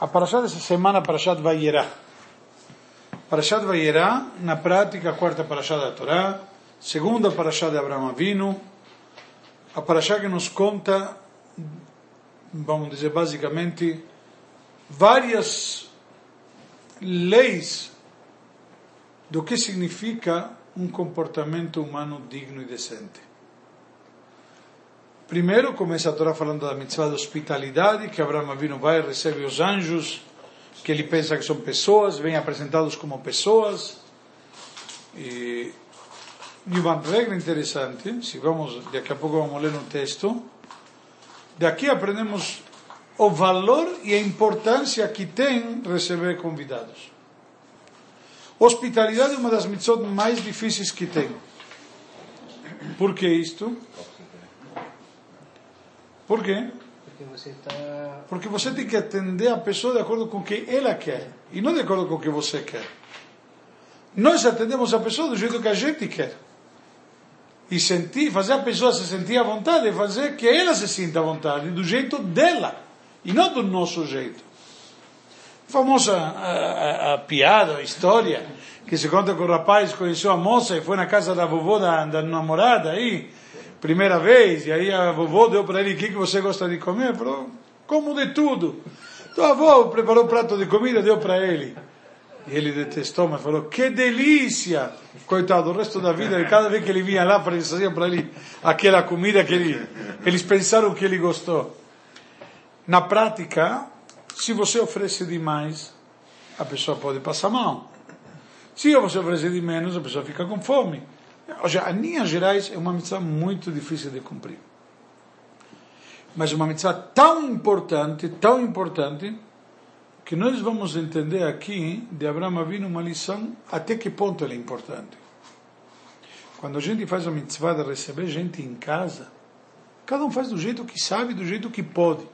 A Parashat dessa semana, a Parashat Vayera. Parashat Vayera, na prática, a quarta Parashat da Torá, segunda Parashat de Abraão Avinu, a Parashat que nos conta, vamos dizer basicamente, várias leis do que significa um comportamento humano digno e decente. Primeiro começa a Torá falando da mitzvah da hospitalidade, que Abraão Avinu vai e recebe os anjos, que ele pensa que são pessoas, vêm apresentados como pessoas. E, e uma regra interessante, se vamos, daqui a pouco vamos ler no texto, daqui aprendemos o valor e a importância que tem receber convidados. Hospitalidade é uma das mitzvot mais difíceis que tem. Por que isto? Por quê? Porque você está. Porque você tem que atender a pessoa de acordo com o que ela quer e não de acordo com o que você quer. Nós atendemos a pessoa do jeito que a gente quer. E sentir, fazer a pessoa se sentir à vontade, fazer que ela se sinta à vontade, do jeito dela, e não do nosso jeito. Famosa a, a, a piada, a história, que se conta que o rapaz conheceu a moça e foi na casa da vovó da, da namorada aí, primeira vez, e aí a vovó deu para ele o que, que você gosta de comer, ele falou, como de tudo. Então a avó preparou o prato de comida, deu para ele. E ele detestou, mas falou, que delícia! Coitado, o resto da vida, cada vez que ele vinha lá, faziam para ele aquela comida que ele, eles pensaram que ele gostou. Na prática, se você oferece demais, a pessoa pode passar mal. Se você oferecer de menos, a pessoa fica com fome. Ou seja, em linhas gerais, é uma mitzvah muito difícil de cumprir. Mas uma mitzvah tão importante, tão importante, que nós vamos entender aqui de Abraão Avinu uma lição até que ponto ela é importante. Quando a gente faz a mitzvah de receber gente em casa, cada um faz do jeito que sabe, do jeito que pode.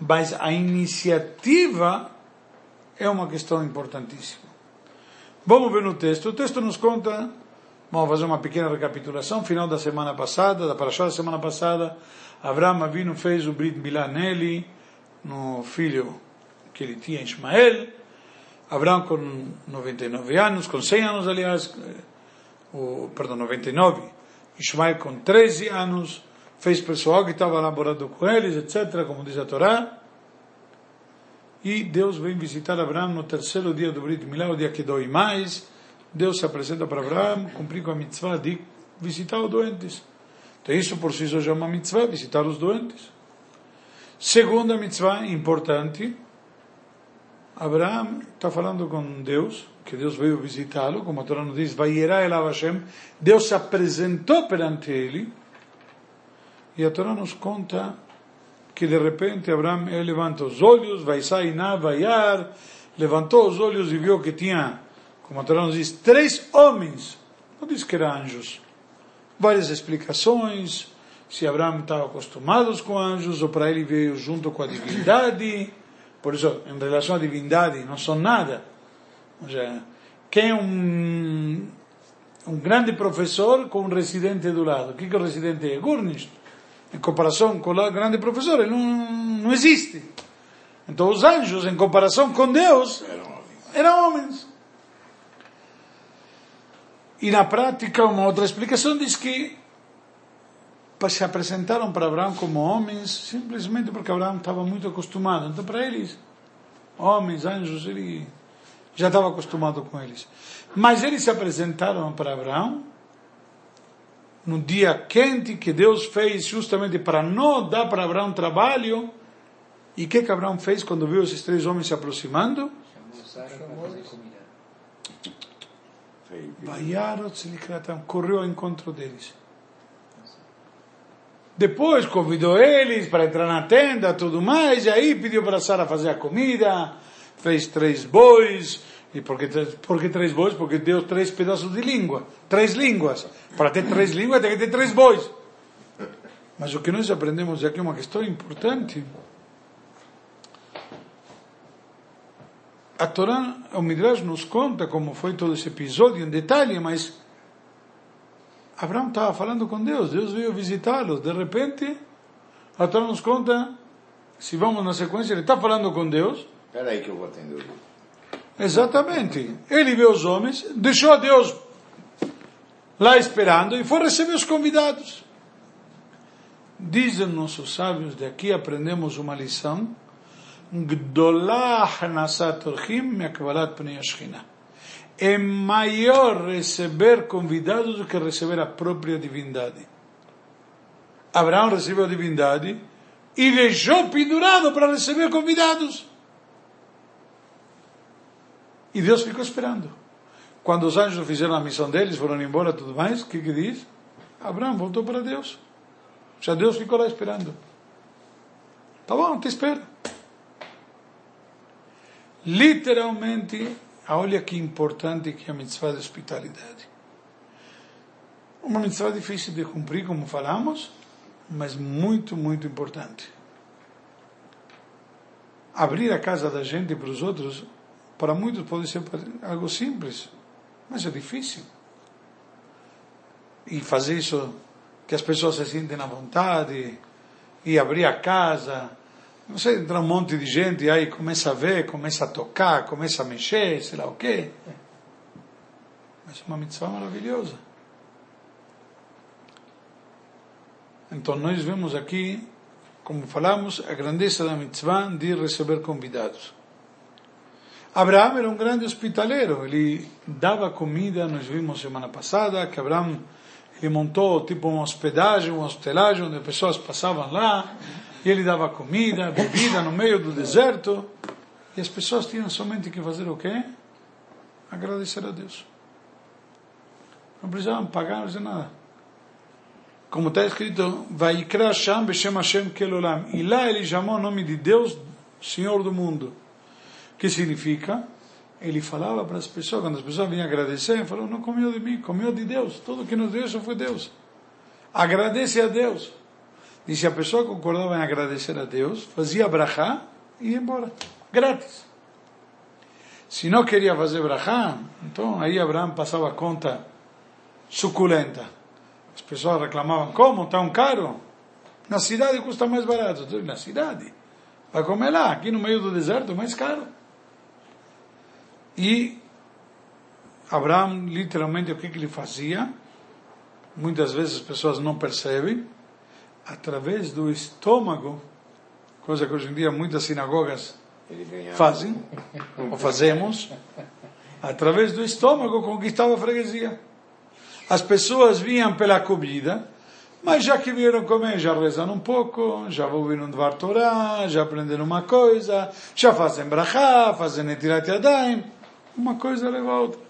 Mas a iniciativa é uma questão importantíssima. Vamos ver no texto. O texto nos conta, vamos fazer uma pequena recapitulação, final da semana passada, da Parashá da semana passada, Abraão Avinu fez o Brit Milá nele, no filho que ele tinha, Ismael. Abraão com 99 anos, com 100 anos, aliás, o, perdão, 99. Ismael com 13 anos, fez pessoal que estava namorando com eles, etc., como diz a Torá. E Deus vem visitar Abraão no terceiro dia do Brit Milá, o dia que dói mais. Deus se apresenta para Abraão, cumprir com a mitzvah de visitar os doentes. Então isso por si só já é uma mitzvah, visitar os doentes. Segunda mitzvah importante, Abraão está falando com Deus, que Deus veio visitá-lo, como a Torá nos diz, Vayera elav Hashem, Deus se apresentou perante ele, e a Torá nos conta que de repente Abraão levanta os olhos, vai sair na vaiar, levantou os olhos e viu que tinha, como a Torá nos diz, três homens, não diz que eram anjos, várias explicações, se Abraão estava acostumado com anjos, ou para ele veio junto com a divindade, por isso, em relação à divindade, não são nada. Ou seja, quem é um, um grande professor com um residente do lado? O que, que o residente é? Gurnish. Em comparação com o grande professor, ele não, não existe. Então, os anjos, em comparação com Deus, eram homens. E na prática, uma outra explicação diz que se apresentaram para Abraão como homens simplesmente porque Abraão estava muito acostumado. Então, para eles, homens, anjos, ele já estava acostumado com eles. Mas eles se apresentaram para Abraão no dia quente que Deus fez justamente para não dar para Abraão trabalho. E o que, que Abraão fez quando viu esses três homens se aproximando? Correu ao encontro deles. Depois convidou eles para entrar na tenda, tudo mais, e aí pediu para Sara fazer a comida, fez três bois, e por que, por que três bois? Porque deu três pedaços de língua, três línguas. Para ter três línguas tem que ter três bois. Mas o que nós aprendemos aqui é uma questão importante. A Torá, o Midrash nos conta como foi todo esse episódio em detalhe, mas Abraão estava falando com Deus, Deus veio visitá-los. De repente, a Torá nos conta, se vamos na sequência, ele está falando com Deus. Espera aí que eu vou atender. Exatamente. Ele vê os homens, deixou a Deus lá esperando e foi receber os convidados. Dizem nossos sábios, daqui aprendemos uma lição. É maior receber convidados do que receber a própria divindade. Abraão recebeu a divindade e deixou pendurado para receber convidados. E Deus ficou esperando. Quando os anjos fizeram a missão deles, foram embora e tudo mais, o que, que diz? Abraão voltou para Deus. Já Deus ficou lá esperando. Tá bom, te espero. Literalmente, olha que importante que é a mitzvah de hospitalidade. Uma mitzvah difícil de cumprir, como falamos, mas muito, muito importante. Abrir a casa da gente para os outros, para muitos pode ser algo simples, mas é difícil. E fazer isso que as pessoas se sentem à vontade, e abrir a casa, não sei, entra um monte de gente e aí começa a ver, começa a tocar, começa a mexer, sei lá o quê. Mas é uma mitzvah maravilhosa. Então nós vemos aqui, como falamos, a grandeza da mitzvah de receber convidados. Abraão era um grande hospitaleiro, ele dava comida, nós vimos semana passada que Abraão montou tipo uma hospedagem, uma hostelagem, onde pessoas passavam lá, e ele dava comida, bebida no meio do deserto, e as pessoas tinham somente que fazer o quê? Agradecer a Deus. Não precisavam pagar, não nada como está escrito, Vaikra Sham Beshem Hashem Kelolam. E lá ele chamou o nome de Deus, Senhor do mundo. Que significa? Ele falava para as pessoas, quando as pessoas vinham agradecer, ele falou, não comeu de mim, comeu de Deus. Tudo que nos deu só foi Deus. Agradece a Deus. E se a pessoa concordava em agradecer a Deus, fazia brachá e ia embora. Grátis. Se não queria fazer brachá, então aí Abraão passava a conta suculenta. As pessoas reclamavam, como? Tão caro? Na cidade custa mais barato. Na cidade. Vai comer lá, aqui no meio do deserto, mais caro. E Abraão, literalmente, o que, que ele fazia? Muitas vezes as pessoas não percebem. Através do estômago, coisa que hoje em dia muitas sinagogas fazem, ou fazemos, através do estômago conquistava a freguesia. As pessoas vinham pela comida, mas já que vieram comer, já rezam um pouco, já ouviram Dvar Torah, já aprenderam uma coisa, já fazem brachá, fazem netilat yadayim, uma coisa leva a outra.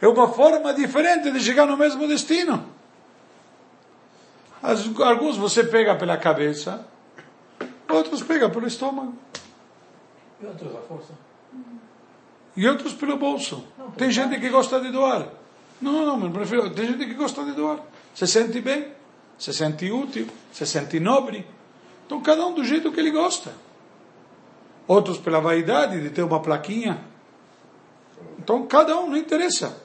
É uma forma diferente de chegar no mesmo destino. Alguns você pega pela cabeça, outros pega pelo estômago. E outros a força? E outros pelo bolso. Tem gente que gosta de doar. Não, não, mas prefiro. Tem gente que gosta de doar. Se sente bem, se sente útil, se sente nobre. Então, cada um do jeito que ele gosta. Outros pela vaidade de ter uma plaquinha. Então, cada um, não interessa.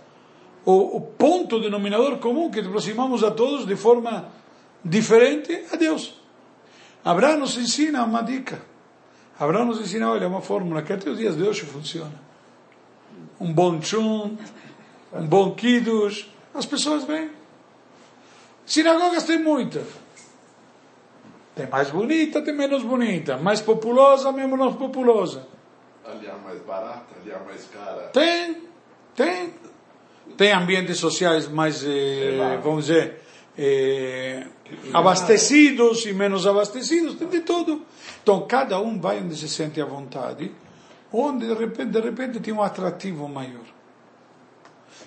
O, o ponto denominador comum que aproximamos a todos de forma diferente é Deus. Abraão nos ensina uma dica. Abraão nos ensina, olha, uma fórmula que até os dias de hoje funciona. Um bom chum, um bom kiddush, as pessoas vêm. Sinagogas tem muitas. Tem mais bonita, tem menos bonita. Mais populosa, menos populosa. Ali é mais barata, ali é mais cara. Tem, tem. Tem ambientes sociais mais, eh, vamos dizer, eh, abastecidos e menos abastecidos, tem de tudo. Então, cada um vai onde se sente à vontade, onde de repente, de repente tem um atrativo maior.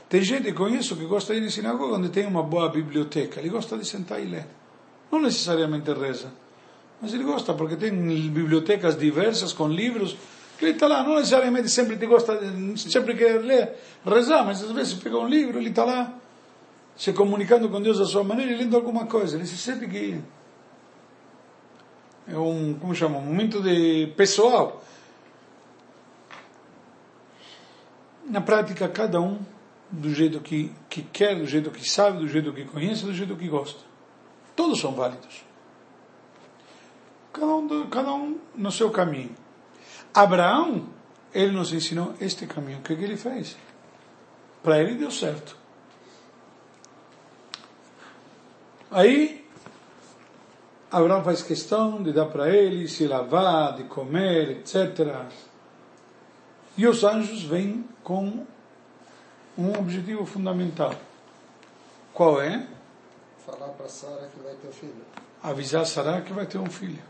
Tem gente que conheço que gosta de ir em sinagoga onde tem uma boa biblioteca. Ele gosta de sentar e ler. Não necessariamente reza. Mas ele gosta porque tem bibliotecas diversas com livros. Que ele está lá, não necessariamente sempre te gosta, sempre quer ler, rezar, mas às vezes pega um livro, ele está lá, se comunicando com Deus da sua maneira e lendo alguma coisa. Ele se sente que é um, como chama, um momento de pessoal. Na prática, cada um do jeito que, que quer, do jeito que sabe, do jeito que conhece, do jeito que gosta. Todos são válidos. Cada um, cada um no seu caminho. Abraão, ele nos ensinou este caminho. O que, que ele fez? Para ele deu certo. Aí, Abraão faz questão de dar para ele, se lavar, de comer, etc. E os anjos vêm com um objetivo fundamental. Qual é? Falar para Sara que vai ter filho. Avisar Sarah que vai ter um filho.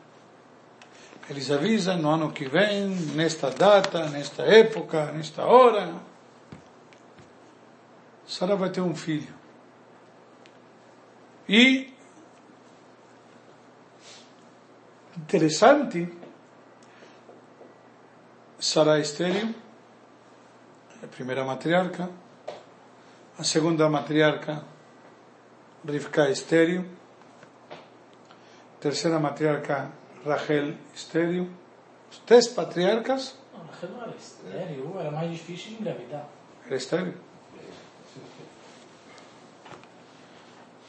Eles avisam no ano que vem, nesta data, nesta época, nesta hora. Sarah vai ter um filho. E interessante, Sarah é estéreo, a primeira matriarca. A segunda matriarca, Rivka estéreo. Terceira matriarca, Rachel estéreo. Os três patriarcas, Rachel não era estéreo, era mais difícil de engravidar. era estéreo.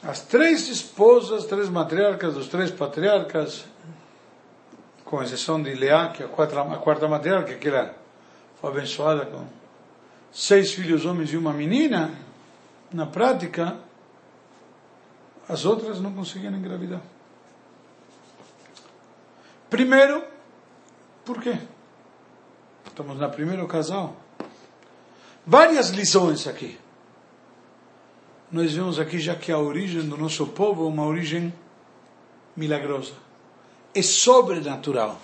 As três esposas, três matriarcas dos três patriarcas, com exceção de Leá, que é a quarta, a quarta matriarca, que ela foi abençoada com seis filhos homens e uma menina, na prática, as outras não conseguiam engravidar. Primeiro, por quê? Estamos na primeiro casal. Várias lições aqui. Nós vemos aqui já que a origem do nosso povo é uma origem milagrosa. É sobrenatural.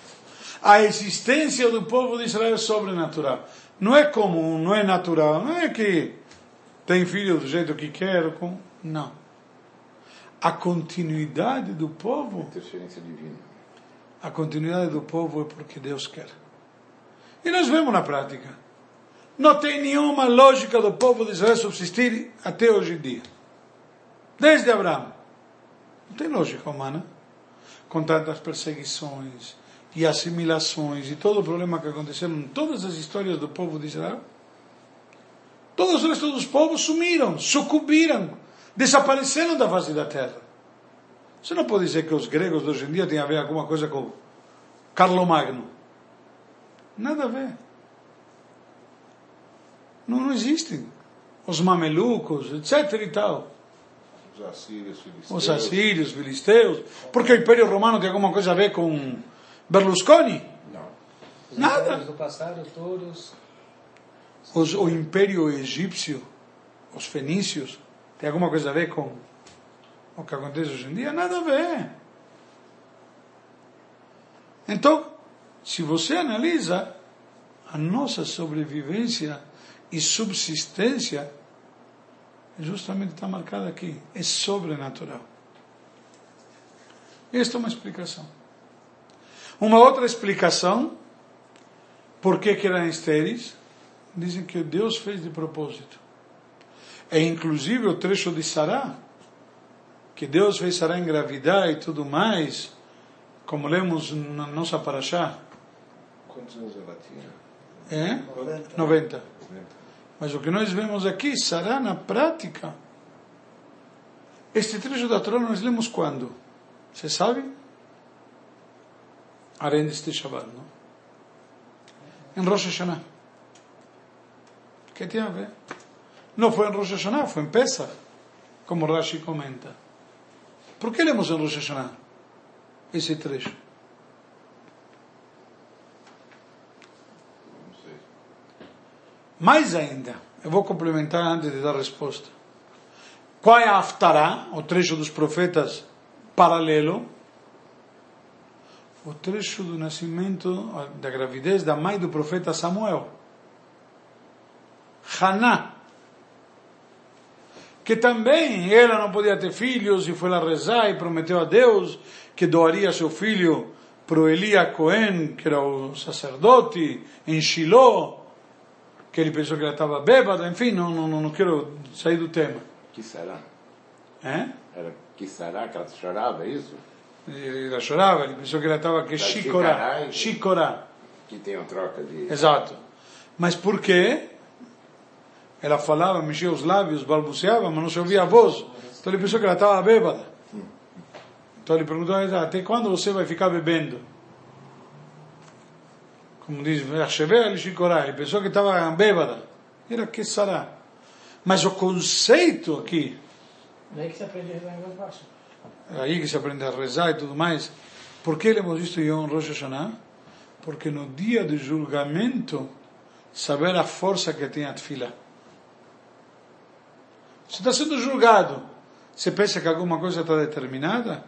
A existência do povo de Israel é sobrenatural. Não é comum, não é natural. Não é que tem filho do jeito que quer. Com... Não. A continuidade do povo Interferência divina. a continuidade do povo é porque Deus quer. E nós vemos na prática. Não tem nenhuma lógica do povo de Israel subsistir até hoje em dia. Desde Abraão. Não tem lógica humana. Com tantas perseguições e assimilações e todo o problema que aconteceram em todas as histórias do povo de Israel. Todos os restos dos povos sumiram, sucumbiram, desapareceram da face da terra. Você não pode dizer que os gregos de hoje em dia têm a ver alguma coisa com Carlomagno. Nada a ver. Não, não existem. Os mamelucos, etc e tal. Os assírios, filisteus. Os assírios, filisteus. Porque o Império Romano tem alguma coisa a ver com Berlusconi? Não. Os Nada. impérios do passado, todos. Os, o Império Egípcio, os fenícios, tem alguma coisa a ver com o que acontece hoje em dia? Nada a ver. Então, se você analisa a nossa sobrevivência e subsistência, justamente está marcada aqui, é sobrenatural. Esta é uma explicação. Uma outra explicação, por que, que eram estéreis, dizem que Deus fez de propósito. É inclusive o trecho de Sará, que Deus fez Sará engravidar e tudo mais, como lemos na nossa paraxá, Quantos anos ela tinha? é? 90. Mas o que nós vemos aqui, Sará na prática, este trecho da Torá nós lemos quando? Você sabe? Além deste Shabbat, não? Em Rosh Hashanah. que tem a ver? Não foi em Rosh Hashanah, foi em Pesach, como Rashi comenta. Por que lemos em Rosh Hashanah esse trecho? Não sei. Mais ainda, eu vou complementar antes de dar a resposta. Qual é a Haftarah, o trecho dos profetas paralelo? O trecho do nascimento, da gravidez da mãe do profeta Samuel. Haná. Que também ela não podia ter filhos e foi lá rezar e prometeu a Deus que doaria seu filho para o Elia Cohen, que era o sacerdote, em Shiloh que ele pensou que ela estava bêbada, enfim, não, não, não quero sair do tema. Que será? É? Era que será que ela chorava, é isso? Ele ela chorava, ele pensou que ela estava que Tá chicorá, chicará, chicorá, Que tem uma troca de. exato. Mas por quê? Ela falava, mexia os lábios, balbuciava, mas não se ouvia a voz. Então ele pensou que ela estava bêbada. Então ele perguntou, até quando você vai ficar bebendo? Como diz, ele pensou que estava bêbada. Era que sará. Mas o conceito aqui, Daí que você aprende a rezar em voz aí que se aprende a rezar e tudo mais. Por que hemos visto Yom Rosh Hashanah? Porque no dia do julgamento, saber a força que tem a tefila. Você está sendo julgado. Você pensa que alguma coisa está determinada?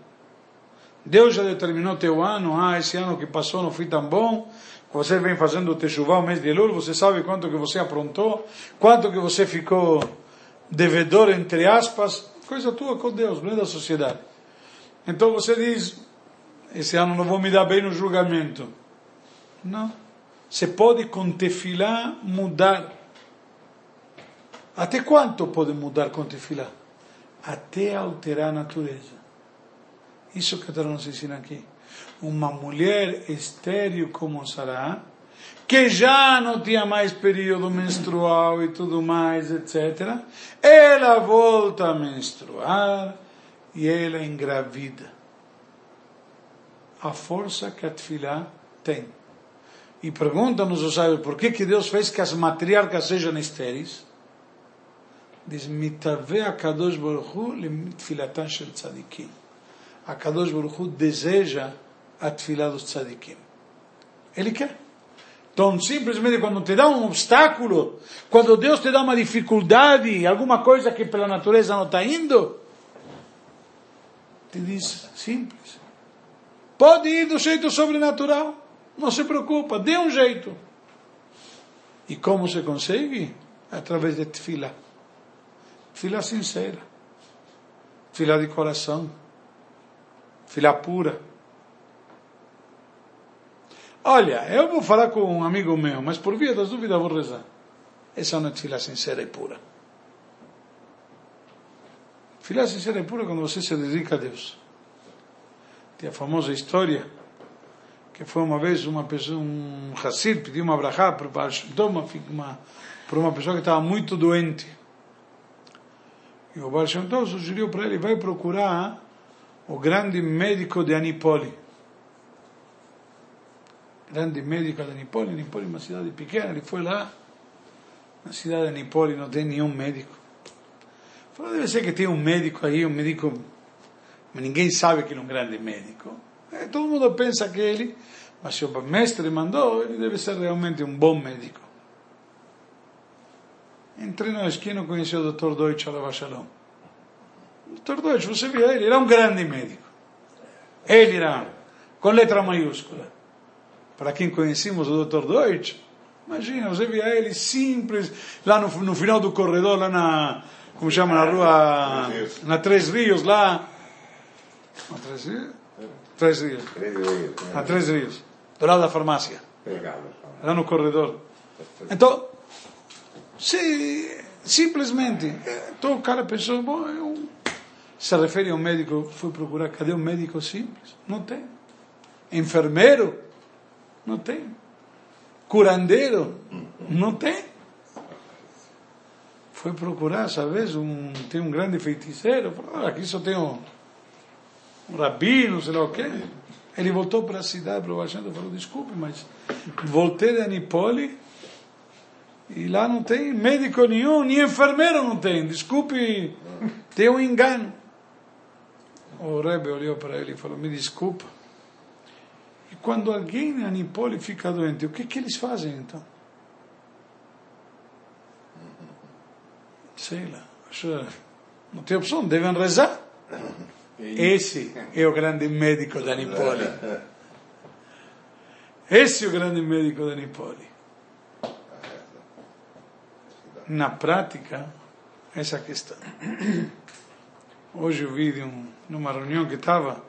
Deus já determinou teu ano. Ah, esse ano que passou não foi tão bom. Você vem fazendo o Teshuvah o mês de Elul. Você sabe quanto que você aprontou. Quanto que você ficou devedor, entre aspas. Coisa tua com Deus, não é da sociedade. Então você diz, esse ano não vou me dar bem no julgamento. Não. Você pode com tefilá mudar. Até quanto pode mudar com tefilá? Até alterar a natureza. Isso que Deus nos ensina aqui. Uma mulher estéril como Sará, que já não tinha mais período menstrual e tudo mais, etc. Ela volta a menstruar e ela engravida. A força que a tefilá tem. E pergunta-nos o sábio, por que, que Deus fez que as matriarcas sejam estéreis? Diz, mitave Baruch Hu lemtfilatan shel tzadikim. A Kadosh Baruch Hu deseja a tefilá dos tzadikim. Ele quer. Então, simplesmente quando te dá um obstáculo, quando Deus te dá uma dificuldade, alguma coisa que pela natureza não está indo, te diz simples. Pode ir do jeito sobrenatural. Não se preocupa, dê um jeito. E como se consegue? Através de tefilá. Tefilá sincera. Tefilá de coração. Tefilá pura. Olha, eu vou falar com um amigo meu, mas por via das dúvidas vou rezar. Essa é tefilá sincera e pura. Tefilá sincera e pura é quando você se dedica a Deus. Tem a famosa história que foi uma vez uma pessoa, um Hassid pediu uma brachá para uma, uma, para uma pessoa que estava muito doente. E o Baal sugeriu para ele, vai procurar o grande médico de Anipoli. Grande médico de Anipoli, Anipoli é uma cidade pequena, ele foi lá, na cidade de Anipoli não tem nenhum médico. Falou, deve ser que tem um médico aí, um médico, mas ninguém sabe que ele é um grande médico. É, todo mundo pensa que ele, mas se o mestre mandou, ele deve ser realmente um bom médico. Entrei na esquina e conheci o Dr. Deutsch Alava Shalom. O Dr. Deutsch, você via ele, era um grande médico. Ele era, com letra maiúscula. Para quem conhecemos o Dr. Deutsch, imagina, você via ele simples, lá no, no final do corredor, lá na, como chama, na rua, na Três Rios, lá. Na Três Rios? Três Rios. A Três Rios. Do lado da farmácia. Lá no corredor. Então, se, simplesmente, então o cara pensou, bom, eu, se refere a um médico, foi procurar, cadê um médico simples? Não tem. Enfermeiro? Não tem. Curandeiro? Não tem. Foi procurar, sabes, um, tem um grande feiticeiro, falou, aqui só tem um, um rabino, sei lá o quê. Ele voltou para a cidade, para o Baixando, falou, desculpe, mas voltei de Anipoli e lá não tem médico nenhum, nem enfermeiro não tem. Desculpe, tem um engano. O Rebbe olhou para ele e falou, me desculpa. Quando alguém em Anipoli fica doente, o que, que eles fazem então? Sei lá. Não tem opção, devem rezar. Esse é o grande médico da Nipoli. Esse é o grande médico da Nipoli. Na prática, essa questão. Hoje eu vi de um, numa reunião que estava,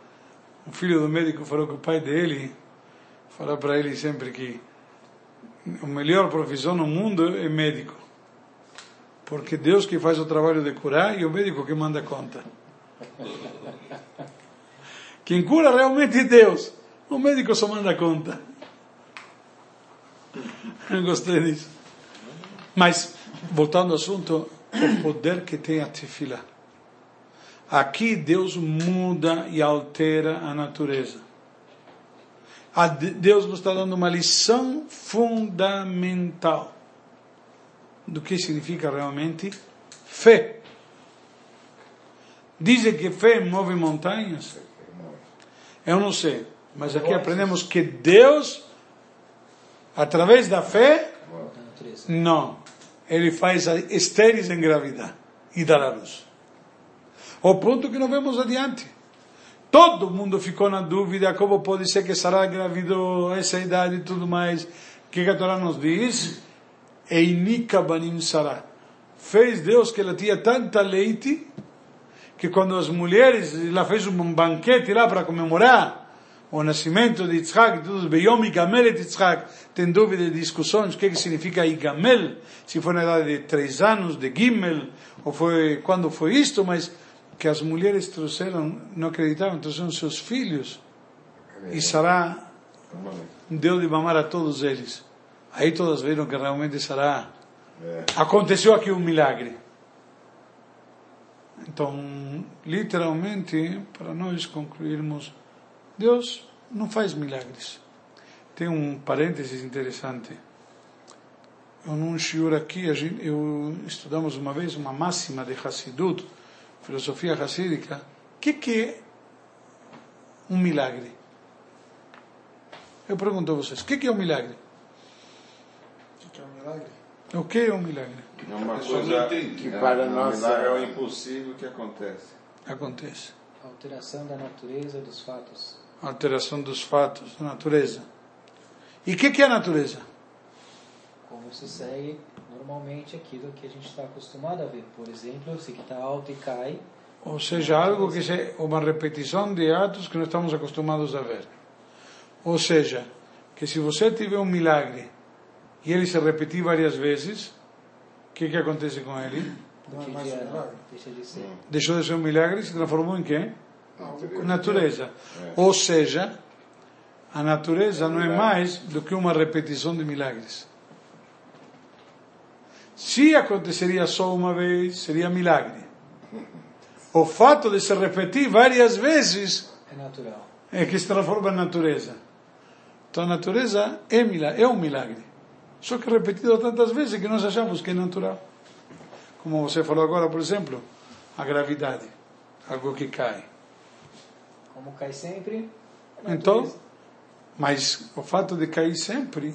um filho do médico falou que o pai dele falou para ele sempre que a melhor profissão no mundo é médico. Porque Deus que faz o trabalho de curar e o médico que manda conta. Quem cura realmente é Deus. O médico só manda conta. Eu gostei disso. Mas, voltando ao assunto, o poder que tem a tefila. Aqui Deus muda e altera a natureza. Deus nos está dando uma lição fundamental do que significa realmente fé. Dizem que fé move montanhas? Eu não sei, mas aqui aprendemos que Deus, através da fé, não, ele faz estéreis engravidar e dar a luz. Ao ponto que não vemos adiante. Todo mundo ficou na dúvida como pode ser que Sarah engravidou essa idade e tudo mais. O que a Torá nos diz? Einika banim Sarah. Fez Deus que ela tinha tanta leite que quando as mulheres, ela fez um banquete lá para comemorar o nascimento de Yitzhak, tudo, Beyom Igamel et Yitzhak, tem dúvida e discussões, o que, que significa Igamel, se foi na idade de três anos, de Gimel, ou foi, quando foi isto, mas que as mulheres trouxeram, não acreditavam, trouxeram seus filhos, e Sará deu de mamar a todos eles. Aí todas viram que realmente Sará aconteceu aqui um milagre. Então, literalmente, para nós concluirmos, Deus não faz milagres. Tem um parênteses interessante. Eu num shiur aqui, a gente, eu estudamos uma vez uma máxima de Hassidut, filosofia hassídica. O que, que é um milagre? Eu pergunto a vocês, o que, que é um milagre? O que é um milagre? O que é um milagre? É uma coisa que para Um nós é o impossível que acontece. Acontece. Alteração da natureza dos fatos. Alteração dos fatos, da natureza. E o que, que é a natureza? Como se segue normalmente aquilo que a gente está acostumado a ver. Por exemplo, se que está alto e cai, Ou seja, algo que é uma repetição de atos que não estamos acostumados a ver. Ou seja, que se você tiver um milagre e ele se repetir várias vezes, o que, que acontece com ele? Não é mais um milagre? deixa de ser. Deixou de ser um milagre e se transformou em quê? Natureza. Ou seja, a natureza não é mais do que uma repetição de milagres. Se aconteceria só uma vez, seria milagre. O fato de se repetir várias vezes É natural. é que se transforma em natureza. Então a natureza é, milagre, é um milagre. Só que repetido tantas vezes que nós achamos que é natural. Como você falou agora, por exemplo, a gravidade. Algo que cai. Como cai sempre, Então, mas o fato de cair sempre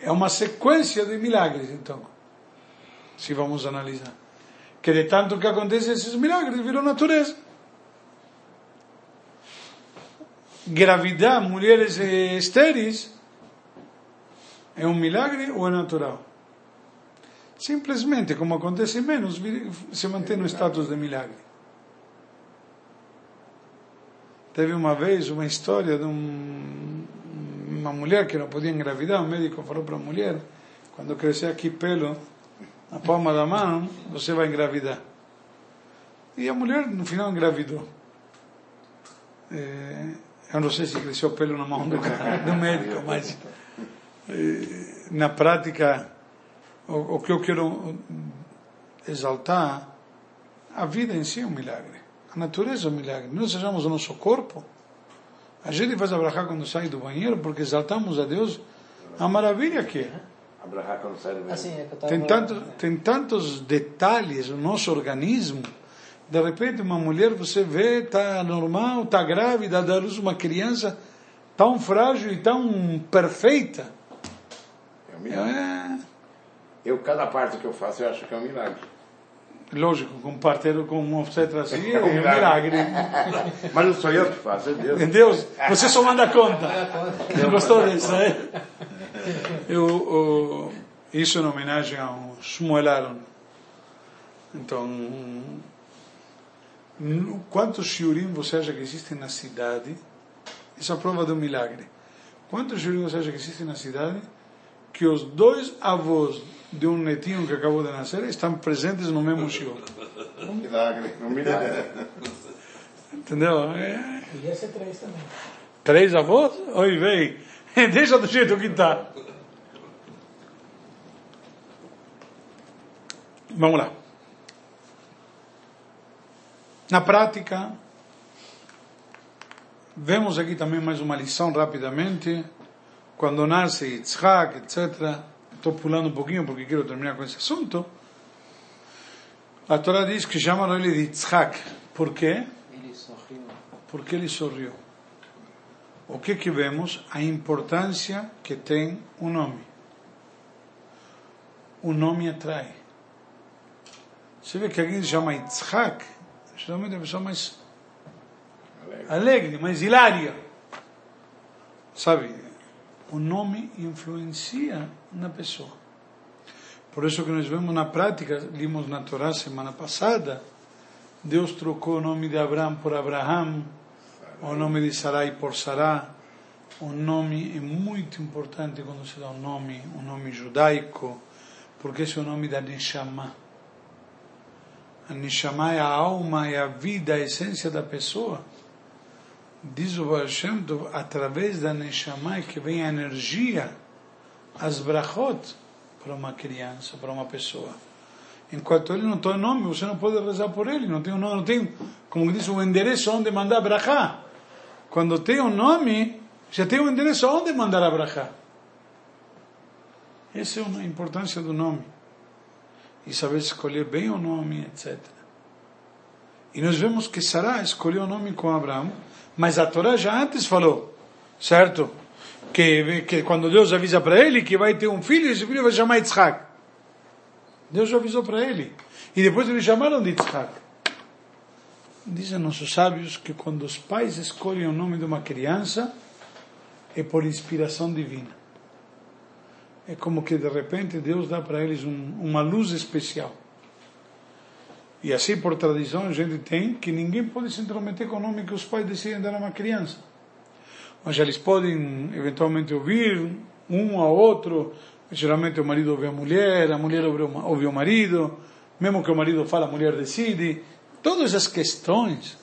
é uma sequência de milagres, então, se vamos analisar. Que de tanto que acontecem esses milagres, viram natureza. Gravidar mulheres estéreis é um milagre ou é natural? Simplesmente, como acontece menos, se mantém no status de milagre. Teve uma vez uma história de um, uma mulher que não podia engravidar. O médico falou para a mulher: quando crescer aqui pelo na palma da mão, você vai engravidar. E a mulher, no final, engravidou. É, eu não sei se cresceu pelo na mão do, cara, do médico, mas eh, na prática, o, o que eu quero exaltar, a vida em si é um milagre. A natureza é um milagre. Nós sejamos o nosso corpo. A gente faz abrahar quando sai do banheiro porque exaltamos a Deus a maravilha que é. Abrahar quando sai do banheiro. Assim, é. Tem, tanto, tem tantos detalhes no nosso organismo. De repente, uma mulher, você vê, está normal, está grávida, dá à luz uma criança tão frágil e tão perfeita. É um milagre. É, Eu, cada parte que eu faço, eu acho que é um milagre. Lógico, com um parteiro com um obstetra assim, é É um um milagre. Mas não sou eu que faço, é Deus. Deus, você só manda conta. Gostou disso, né? Eu, o- isso em homenagem ao Shmuel Aaron. Então, quantos shiurim você acha que existem na cidade? Isso é a prova do milagre. Quantos shiurim você acha que existem na cidade? Que os dois avós de um netinho que acabou de nascer estão presentes no mesmo shiur. Um milagre. Um milagre. Entendeu? É, Podia ser três também. Três avós? Oi, vem. Deixa do jeito que está. Vamos lá. Na prática, vemos aqui também mais uma lição rapidamente. Quando nasce Yitzhak, etc. Estou pulando um pouquinho porque quero terminar com esse assunto. A Torá diz que chamaram ele de Yitzhak. Por quê? Ele sorriu. Porque ele sorriu. O que que vemos? A importância que tem o nome. O nome atrai. Você vê que alguém se chama Yitzhak, geralmente é a pessoa mais alegre, mais hilária. Sabe? O nome influencia na pessoa. Por isso que nós vemos na prática, limos na Torá semana passada, Deus trocou o nome de Abraão por Abraham, o nome de Sarai por Sará. O nome é muito importante quando se dá um nome, um nome judaico, porque esse é o nome da Neshama. A Neshama é a alma, é a vida, a essência da pessoa. Diz o Baal Shem Tov, através da Neshama é que vem a energia, as brachot, para uma criança, para uma pessoa. Enquanto ele não tem nome, você não pode rezar por ele, não tem um nome, não tem, como diz, o endereço onde mandar brachá. Quando tem um nome, já tem um endereço onde mandar a brachá. Essa é a importância do nome. E saber escolher bem o nome, etc. E nós vemos que Sará escolheu o nome com Abraão, mas a Torá já antes falou, certo? Que, que quando Deus avisa para ele que vai ter um filho, esse filho vai chamar Yitzhak. Deus avisou para ele. E depois eles chamaram de Yitzhak. Dizem nossos sábios que quando os pais escolhem o nome de uma criança, é por inspiração divina. É como que de repente Deus dá para eles um, uma luz especial. E assim, por tradição, a gente tem que ninguém pode se intrometer com o nome que os pais decidem dar a uma criança. Mas eles podem, eventualmente, ouvir um ao outro. Geralmente o marido ouve a mulher, a mulher ouve o marido. Mesmo que o marido fala, a mulher decide. Todas as questões,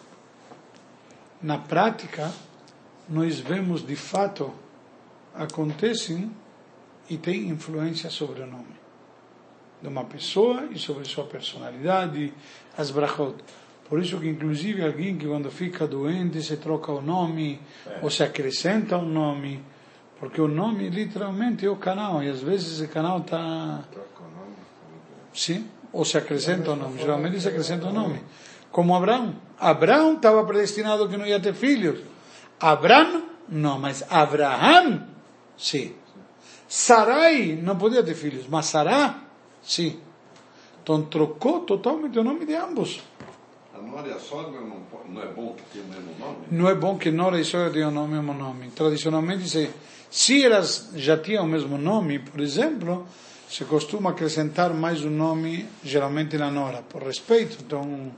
na prática, nós vemos de fato acontecem e têm influência sobre o nome de uma pessoa e sobre sua personalidade, as brachot. Por isso que inclusive alguém que quando fica doente se troca o nome é. ou se acrescenta um nome, porque o nome literalmente é o canal e às vezes esse canal está sim ou se acrescenta o nome. Geralmente se acrescenta o nome, como Abraão. Abraão estava predestinado que não ia ter filhos. Abraão não, mas Abraham sim. Sarai não podia ter filhos, mas Sará Sim. Então trocou totalmente o nome de ambos. A nora e a sogra não, não é bom que tenham o mesmo nome? Não é bom que nora e sogra tenham o mesmo nome. Tradicionalmente, se, se elas já tinham o mesmo nome, por exemplo, se costuma acrescentar mais um nome, geralmente na nora, por respeito. Então,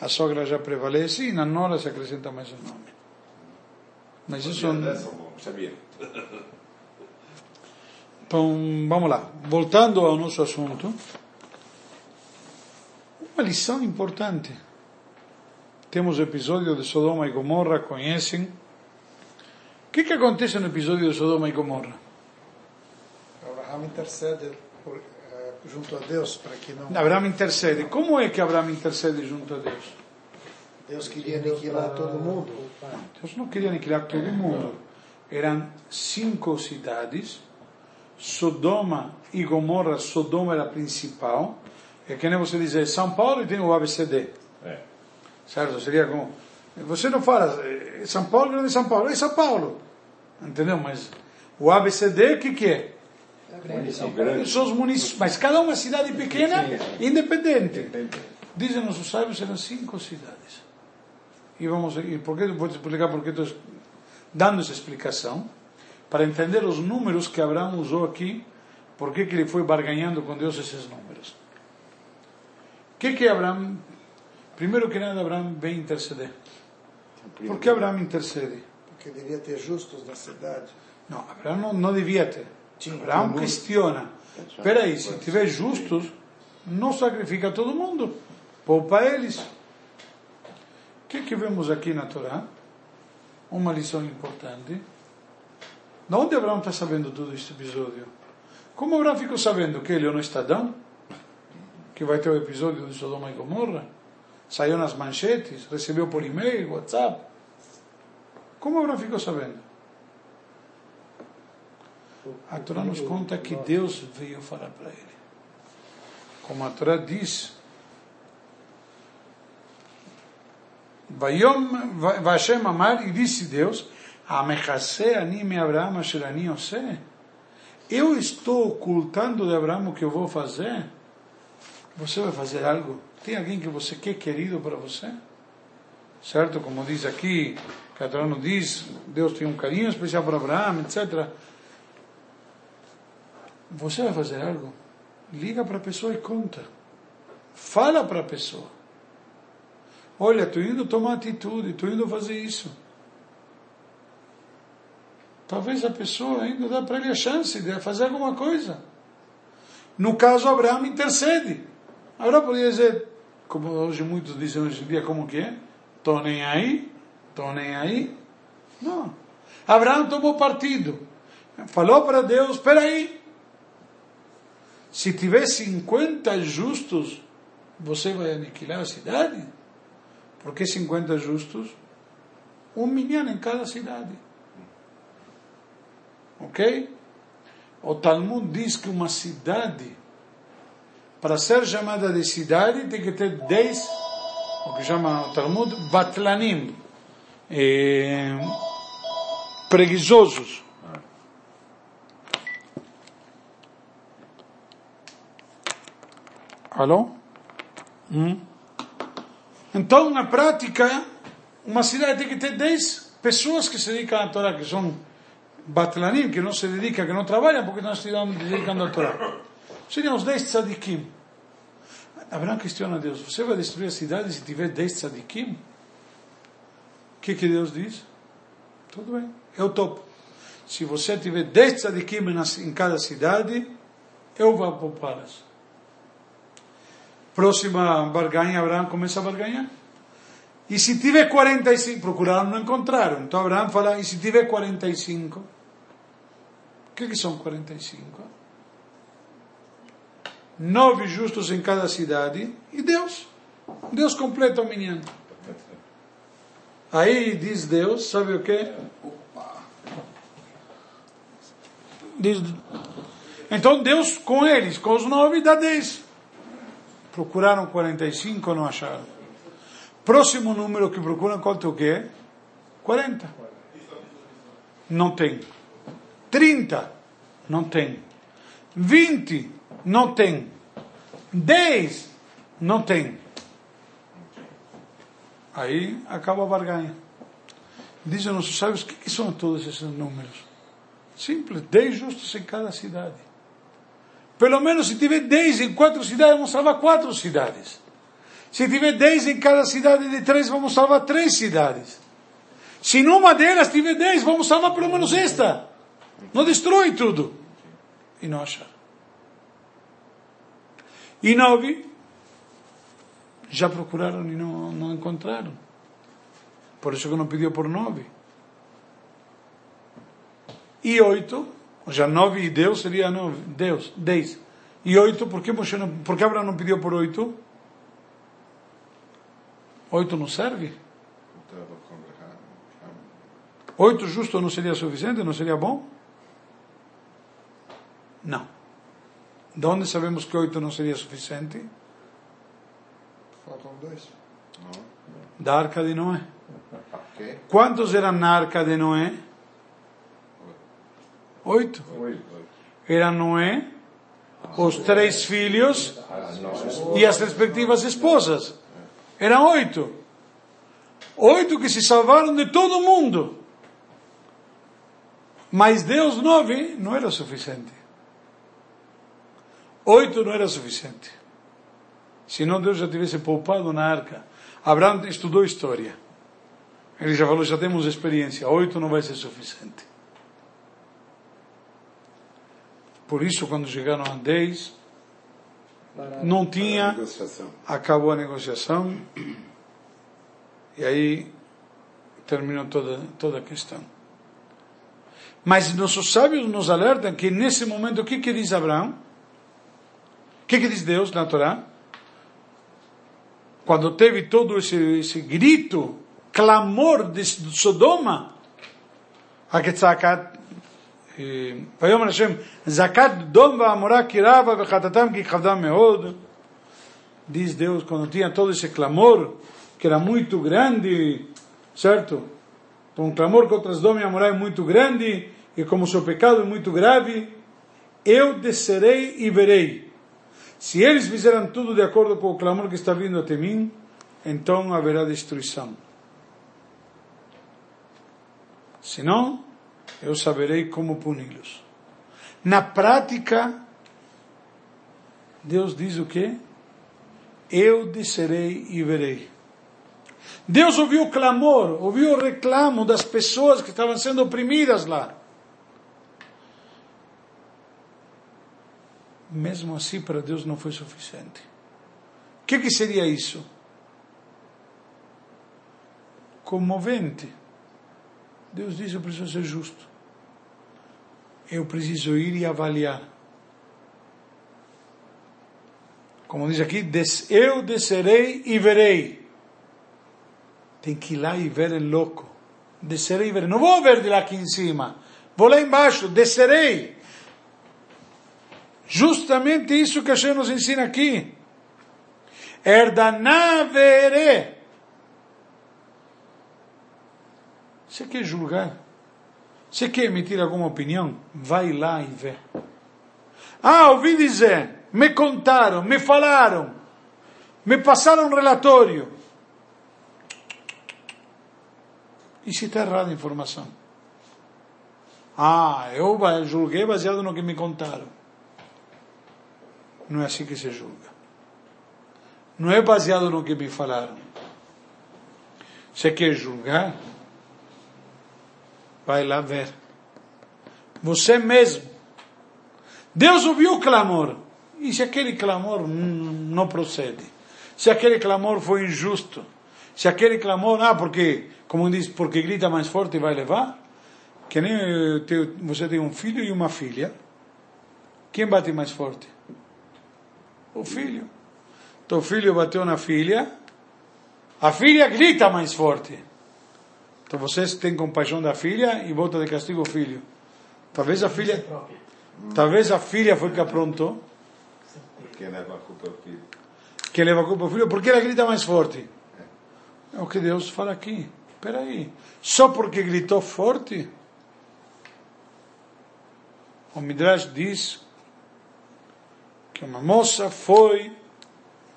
a sogra já prevalece e na nora se acrescenta mais um nome. Mas isso... Sabia. Então, vamos lá. Voltando ao nosso assunto, uma lição importante. Temos o episódio de Sodoma e Gomorra, conhecem? O que, que acontece no episódio de Sodoma e Gomorra? Abraão intercede por, eh, junto a Deus para que não. Abraão intercede. Como é que Abraão intercede junto a Deus? Deus queria aniquilar todo mundo. Deus não queria aniquilar todo mundo. Eram cinco cidades Sodoma e Gomorra, Sodoma era a principal, é que nem você dizer São Paulo e tem o ABCD. É. Certo? Seria como. Você não fala eh, São Paulo, grande São Paulo, é São Paulo. Entendeu? Mas o ABCD, o que, que é? São os municípios, mas cada uma cidade pequena, independente. Dizem nossos sábios, eram cinco cidades. E vamos, e por que, vou explicar por que estou dando essa explicação para entender os números que Abraão usou aqui, por que ele foi barganhando com Deus esses números. O que que Abraão, primeiro que nada, Abraão vem interceder. Por que Abraão intercede? Porque devia ter justos na cidade. Não, Abraão não, não devia ter. Abraão questiona. Espera aí, se tiver justos, não sacrifica todo mundo. Poupa eles. O que que vemos aqui na Torá? Uma lição importante de onde Abraão está sabendo tudo este episódio? Como Abraão ficou sabendo que ele é no Estadão? Que vai ter o episódio de Sodoma e Gomorra? Saiu nas manchetes, recebeu por e-mail, WhatsApp. Como Abraão ficou sabendo? A Torá nos conta que Deus veio falar para ele. Como a Torá diz, Vashem Amar, e disse Deus, Amechase anime Abraão asher ani ose. Eu estou ocultando de Abraão o que eu vou fazer? Você vai fazer algo? Tem alguém que você quer querido para você? Certo? Como diz aqui, Catarano diz, Deus tem um carinho especial para Abraão, etc. Você vai fazer algo? Liga para a pessoa e conta. Fala para a pessoa. Olha, estou indo tomar atitude, estou indo fazer isso. Talvez a pessoa ainda dá para ele a chance de fazer alguma coisa. No caso, Abraão intercede. Agora poderia dizer, como hoje muitos dizem hoje em dia, como que é? Estou nem aí, estou nem aí. Não. Abraão tomou partido. Falou para Deus, espera aí. Se tiver 50 justos, você vai aniquilar a cidade? Por que 50 justos? Um milhão em cada cidade. Ok? O Talmud diz que uma cidade, para ser chamada de cidade, tem que ter 10, o que chama o Talmud, batlanim, eh, preguiçosos. Alô? Hum? Então, na prática, uma cidade tem que ter 10 pessoas que se dedicam à Torá, que são batlanim, que não se dedicam, que não trabalham, porque não se dedicando à Torá. Seriam os 10 tzadikim. Abraão questiona a Deus, você vai destruir a cidade se tiver 10 tzadikim? O que, que Deus diz? Tudo bem, eu topo. Se você tiver 10 tzadikim em cada cidade, eu vou poupá-las. Próxima barganha, Abraão começa a barganhar. E se tiver 45, procuraram, não encontraram. Então Abraão fala, e se tiver 45? O que, que são 45? Nove justos em cada cidade e Deus. Deus completa o menino. Aí diz Deus, sabe o que? Diz, então Deus com eles, com os nove, dá dez. Procuraram 45, não acharam. Próximo número que procuram, quanto é o quê? 40. Não tem. 30. Não tem. 20. Não tem. 10. Não tem. Aí acaba a barganha. Dizem nossos sábios, o que, que são todos esses números? Simples, 10 justos em cada cidade. Pelo menos se tiver 10 em quatro cidades, vamos salvar quatro cidades. Se tiver 10 em cada cidade de três, vamos salvar três cidades. Se numa delas tiver 10, vamos salvar pelo menos esta. Não destrói tudo. E não acharam. E nove, já procuraram e não, não encontraram. Por isso que não pediu por nove. E oito, já nove e Deus seria nove. Deus, dez. E oito, por que, Moshe não, por que Abraão não pediu por oito? Oito não serve? Oito justo não seria suficiente? Não seria bom? Não. De onde sabemos que oito não seria suficiente? Faltam dois. Da arca de Noé. Ok? Quantos eram na arca de Noé? Oito. Era Noé, os três filhos e as respectivas esposas. Eram oito. Oito que se salvaram de todo mundo. Mas Deus nove não era suficiente. Oito não era suficiente. Senão Deus já tivesse poupado na arca. Abraão estudou história. Ele já falou, já temos experiência. Oito não vai ser suficiente. Por isso, quando chegaram a 10, não tinha, acabou a negociação, e aí terminou toda, toda a questão. Mas nossos sábios nos alertam que nesse momento, o que, que diz Abraão? O que, que diz Deus na Torá? quando teve todo esse, esse grito, clamor de Sodoma, הכצעקת, ויאמר השם, זעקת דום ועמורה כי רבה וחטאתם כי כבדה מאוד. Diz Deus, quando tinha todo esse clamor, que era muito grande, certo? Então, um clamor contra Sodoma e Amorá é muito grande, e como seu pecado é muito grave, eu descerei e verei. se eles fizeram tudo de acordo com o clamor que está vindo até mim, então haverá destruição. Se não, eu saberei como puni-los. Na prática, Deus diz o quê? Eu descerei e verei. Deus ouviu o clamor, ouviu o reclamo das pessoas que estavam sendo oprimidas lá. Mesmo assim, para Deus não foi suficiente. O que, que seria isso? Comovente. Deus diz: Eu preciso ser justo. Eu preciso ir e avaliar. Como diz aqui, eu descerei e verei. Tem que ir lá e ver o louco. Descerei e verei. Não vou ver de lá aqui em cima. Vou lá embaixo, descerei. Justamente isso que a gente nos ensina aqui. Erdanavere. Você quer julgar? Você quer emitir alguma opinião? Vai lá e vê. Ah, ouvi dizer, me contaram, me falaram, me passaram um relatório. E se está errada a informação? Ah, eu julguei baseado no que me contaram. Não é assim que se julga. Não é baseado no que me falaram. Você quer julgar? Vai lá ver. Você mesmo. Deus ouviu o clamor. E se aquele clamor não procede? Se aquele clamor foi injusto? Se aquele clamor, ah, porque, como diz, porque grita mais forte vai levar? Que nem você tem um filho e uma filha. Quem bate mais forte? O filho. O filho bateu na filha, a filha grita mais forte. Então vocês têm compaixão da filha e volta de castigo o filho. Talvez a filha, talvez a filha foi que aprontou. Quem leva a culpa é o filho. Quem leva a culpa é o filho, porque ela grita mais forte. É o que Deus fala aqui. Espera aí. Só porque gritou forte? O Midrash diz que uma moça foi,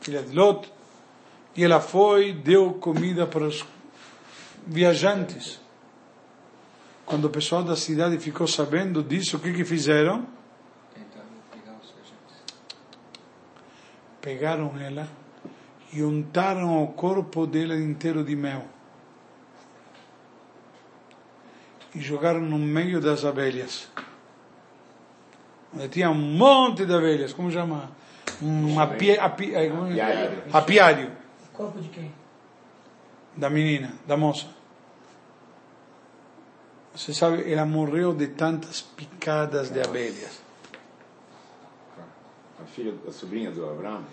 filha de Lot, e ela foi, deu comida para os viajantes. Quando o pessoal da cidade ficou sabendo disso, o que que fizeram? Pegaram ela e untaram o corpo dela inteiro de mel. E jogaram no meio das abelhas. Onde tinha um monte de abelhas, como chama? Um api, api, apiário. apiário. Corpo de quem? Da menina, da moça. Você sabe, ela morreu de tantas picadas de abelhas. A filha, a sobrinha do Abraão.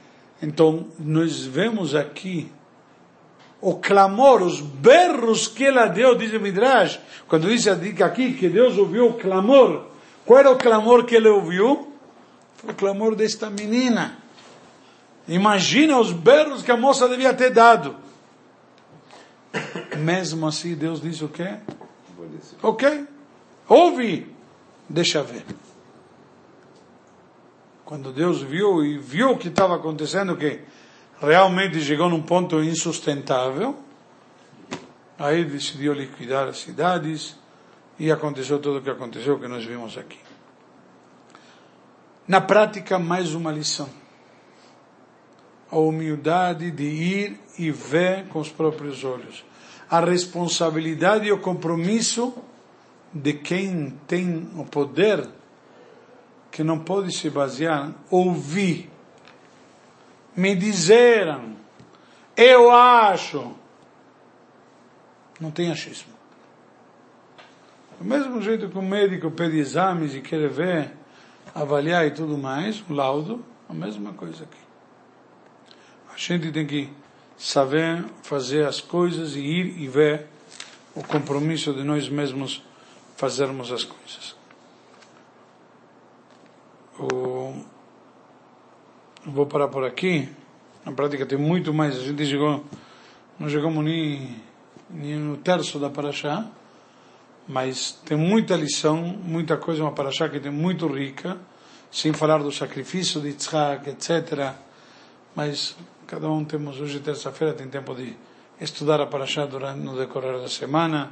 Então, nós vemos aqui o clamor, os berros que ela deu, diz o Midrash, quando diz aqui que Deus ouviu o clamor, qual era o clamor que ele ouviu? Foi o clamor desta menina. Imagina os berros que a moça devia ter dado. Mesmo assim, Deus diz o quê? Ok, ouve, deixa ver. Quando Deus viu e viu o que estava acontecendo, que realmente chegou num ponto insustentável, aí decidiu liquidar as cidades e aconteceu tudo o que aconteceu, que nós vimos aqui. Na prática, mais uma lição. A humildade de ir e ver com os próprios olhos a responsabilidade e o compromisso de quem tem o poder, que não pode se basear, ouvir, me disseram, eu acho. Não tem achismo. Do mesmo jeito que o médico pede exames e quer ver, avaliar e tudo mais, o laudo, a mesma coisa aqui. A gente tem que saber fazer as coisas e ir e ver o compromisso de nós mesmos fazermos as coisas. O... Vou parar por aqui. Na prática tem muito mais. A gente chegou, não chegamos nem, nem no terço da Paraxá, mas tem muita lição, muita coisa, uma Paraxá que tem muito rica, sem falar do sacrifício de Yitzhak, etc. Mas cada um temos, hoje terça-feira, tem tempo de estudar a Paraxá durante, no decorrer da semana,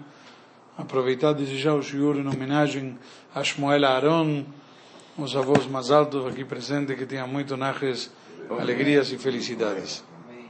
aproveitar e desejar o shiur em homenagem a Shmuel Aaron, os avós mais altos aqui presentes, que tenham muito naches, alegrias e felicidades.